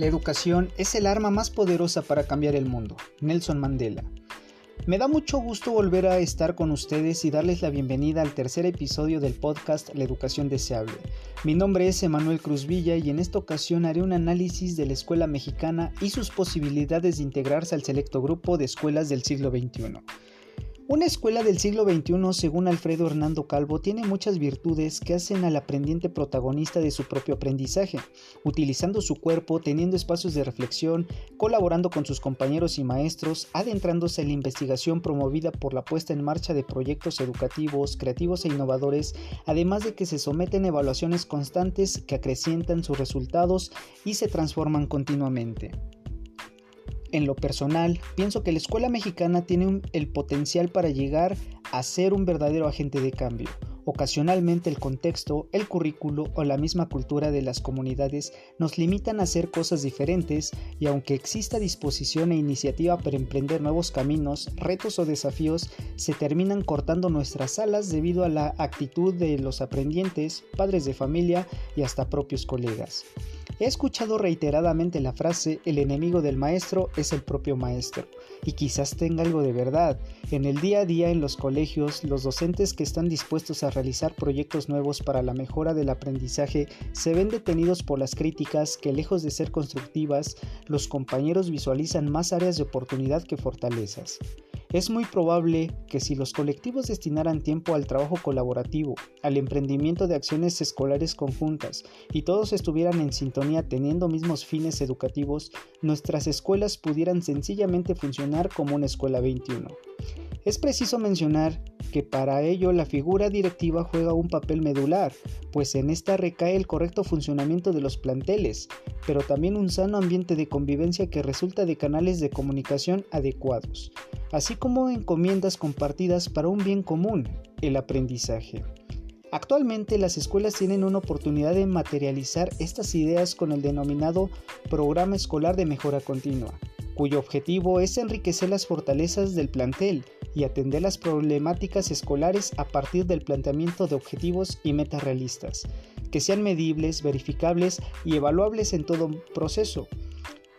La educación es el arma más poderosa para cambiar el mundo. Nelson Mandela. Me da mucho gusto volver a estar con ustedes y darles la bienvenida al tercer episodio del podcast La Educación Deseable. Mi nombre es Emanuel Cruz Villa y en esta ocasión haré un análisis de la escuela mexicana y sus posibilidades de integrarse al selecto grupo de escuelas del siglo XXI. Una escuela del siglo XXI, según Alfredo Hernando Calvo, tiene muchas virtudes que hacen al aprendiente protagonista de su propio aprendizaje, utilizando su cuerpo, teniendo espacios de reflexión, colaborando con sus compañeros y maestros, adentrándose en la investigación promovida por la puesta en marcha de proyectos educativos, creativos e innovadores, además de que se someten a evaluaciones constantes que acrecientan sus resultados y se transforman continuamente. En lo personal, pienso que la escuela mexicana tiene el potencial para llegar a ser un verdadero agente de cambio. Ocasionalmente el contexto, el currículo o la misma cultura de las comunidades nos limitan a hacer cosas diferentes y aunque exista disposición e iniciativa para emprender nuevos caminos, retos o desafíos, se terminan cortando nuestras alas debido a la actitud de los aprendientes, padres de familia y hasta propios colegas. He escuchado reiteradamente la frase el enemigo del maestro es el propio maestro, y quizás tenga algo de verdad. En el día a día en los colegios, los docentes que están dispuestos a realizar proyectos nuevos para la mejora del aprendizaje se ven detenidos por las críticas que lejos de ser constructivas, los compañeros visualizan más áreas de oportunidad que fortalezas. Es muy probable que si los colectivos destinaran tiempo al trabajo colaborativo, al emprendimiento de acciones escolares conjuntas y todos estuvieran en sintonía teniendo mismos fines educativos, nuestras escuelas pudieran sencillamente funcionar como una escuela 21. Es preciso mencionar que para ello la figura directiva juega un papel medular, pues en esta recae el correcto funcionamiento de los planteles, pero también un sano ambiente de convivencia que resulta de canales de comunicación adecuados así como encomiendas compartidas para un bien común, el aprendizaje. Actualmente las escuelas tienen una oportunidad de materializar estas ideas con el denominado Programa Escolar de Mejora Continua, cuyo objetivo es enriquecer las fortalezas del plantel y atender las problemáticas escolares a partir del planteamiento de objetivos y metas realistas, que sean medibles, verificables y evaluables en todo proceso,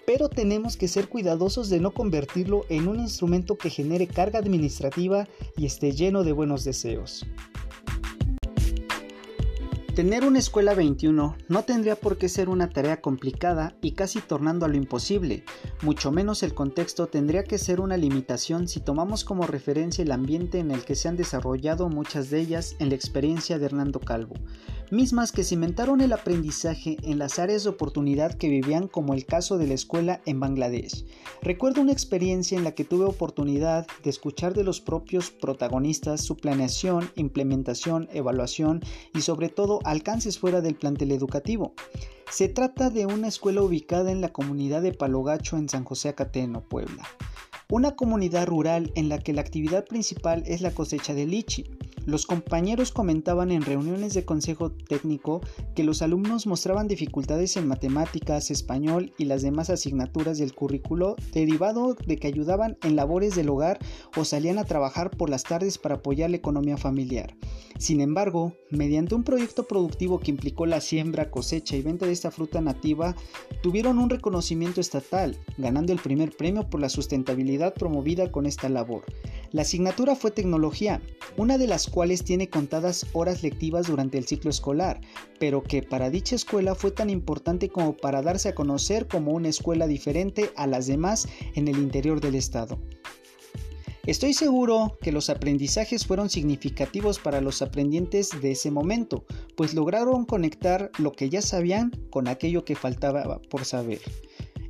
pero tenemos que ser cuidadosos de no convertirlo en un instrumento que genere carga administrativa y esté lleno de buenos deseos. Tener una escuela 21 no tendría por qué ser una tarea complicada y casi tornando a lo imposible, mucho menos el contexto tendría que ser una limitación si tomamos como referencia el ambiente en el que se han desarrollado muchas de ellas en la experiencia de Hernando Calvo, mismas que cimentaron el aprendizaje en las áreas de oportunidad que vivían como el caso de la escuela en Bangladesh. Recuerdo una experiencia en la que tuve oportunidad de escuchar de los propios protagonistas su planeación, implementación, evaluación y sobre todo alcances fuera del plantel educativo. Se trata de una escuela ubicada en la comunidad de Palogacho en San José Acateno, Puebla. Una comunidad rural en la que la actividad principal es la cosecha de lichi. Los compañeros comentaban en reuniones de consejo técnico que los alumnos mostraban dificultades en matemáticas, español y las demás asignaturas del currículo derivado de que ayudaban en labores del hogar o salían a trabajar por las tardes para apoyar la economía familiar. Sin embargo, mediante un proyecto productivo que implicó la siembra, cosecha y venta de esta fruta nativa, tuvieron un reconocimiento estatal, ganando el primer premio por la sustentabilidad promovida con esta labor. La asignatura fue tecnología, una de las cuales tiene contadas horas lectivas durante el ciclo escolar, pero que para dicha escuela fue tan importante como para darse a conocer como una escuela diferente a las demás en el interior del estado. Estoy seguro que los aprendizajes fueron significativos para los aprendientes de ese momento, pues lograron conectar lo que ya sabían con aquello que faltaba por saber.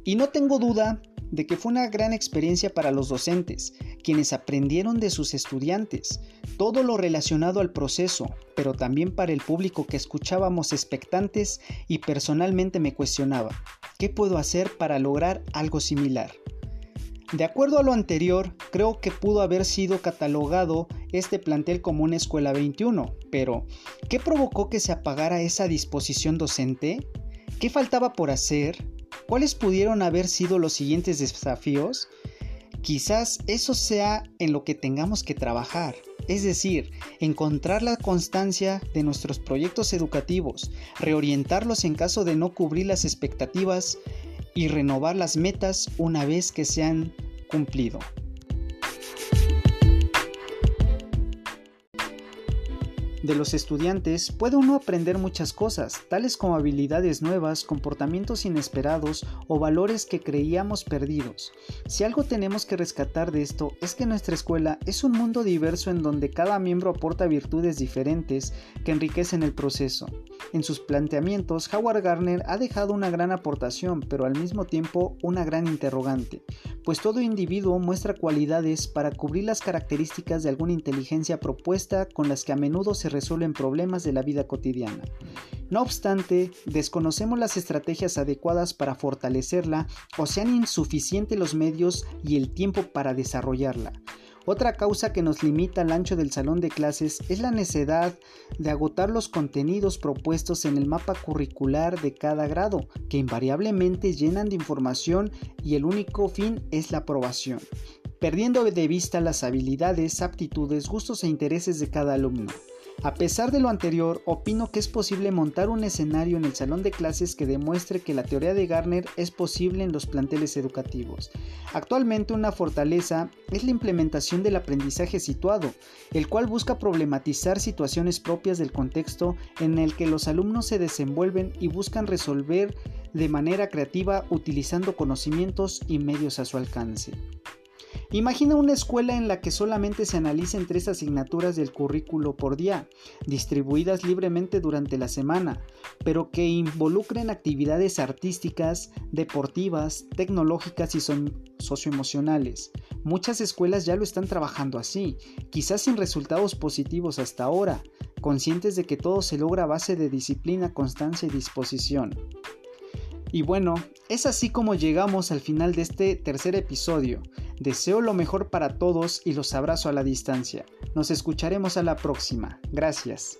Y no tengo duda de que fue una gran experiencia para los docentes, quienes aprendieron de sus estudiantes, todo lo relacionado al proceso, pero también para el público que escuchábamos expectantes y personalmente me cuestionaba, ¿qué puedo hacer para lograr algo similar? De acuerdo a lo anterior, creo que pudo haber sido catalogado este plantel como una escuela 21, pero ¿qué provocó que se apagara esa disposición docente? ¿Qué faltaba por hacer? ¿Cuáles pudieron haber sido los siguientes desafíos? Quizás eso sea en lo que tengamos que trabajar, es decir, encontrar la constancia de nuestros proyectos educativos, reorientarlos en caso de no cubrir las expectativas y renovar las metas una vez que se han cumplido. De los estudiantes puede uno aprender muchas cosas, tales como habilidades nuevas, comportamientos inesperados o valores que creíamos perdidos. Si algo tenemos que rescatar de esto es que nuestra escuela es un mundo diverso en donde cada miembro aporta virtudes diferentes que enriquecen el proceso. En sus planteamientos, Howard Gardner ha dejado una gran aportación, pero al mismo tiempo una gran interrogante, pues todo individuo muestra cualidades para cubrir las características de alguna inteligencia propuesta con las que a menudo se resuelven problemas de la vida cotidiana. No obstante, desconocemos las estrategias adecuadas para fortalecerla o sean insuficientes los medios y el tiempo para desarrollarla. Otra causa que nos limita al ancho del salón de clases es la necesidad de agotar los contenidos propuestos en el mapa curricular de cada grado, que invariablemente llenan de información y el único fin es la aprobación, perdiendo de vista las habilidades, aptitudes, gustos e intereses de cada alumno. A pesar de lo anterior, opino que es posible montar un escenario en el salón de clases que demuestre que la teoría de Garner es posible en los planteles educativos. Actualmente una fortaleza es la implementación del aprendizaje situado, el cual busca problematizar situaciones propias del contexto en el que los alumnos se desenvuelven y buscan resolver de manera creativa utilizando conocimientos y medios a su alcance. Imagina una escuela en la que solamente se analicen tres asignaturas del currículo por día, distribuidas libremente durante la semana, pero que involucren actividades artísticas, deportivas, tecnológicas y socioemocionales. Muchas escuelas ya lo están trabajando así, quizás sin resultados positivos hasta ahora, conscientes de que todo se logra a base de disciplina, constancia y disposición. Y bueno, es así como llegamos al final de este tercer episodio. Deseo lo mejor para todos y los abrazo a la distancia. Nos escucharemos a la próxima. Gracias.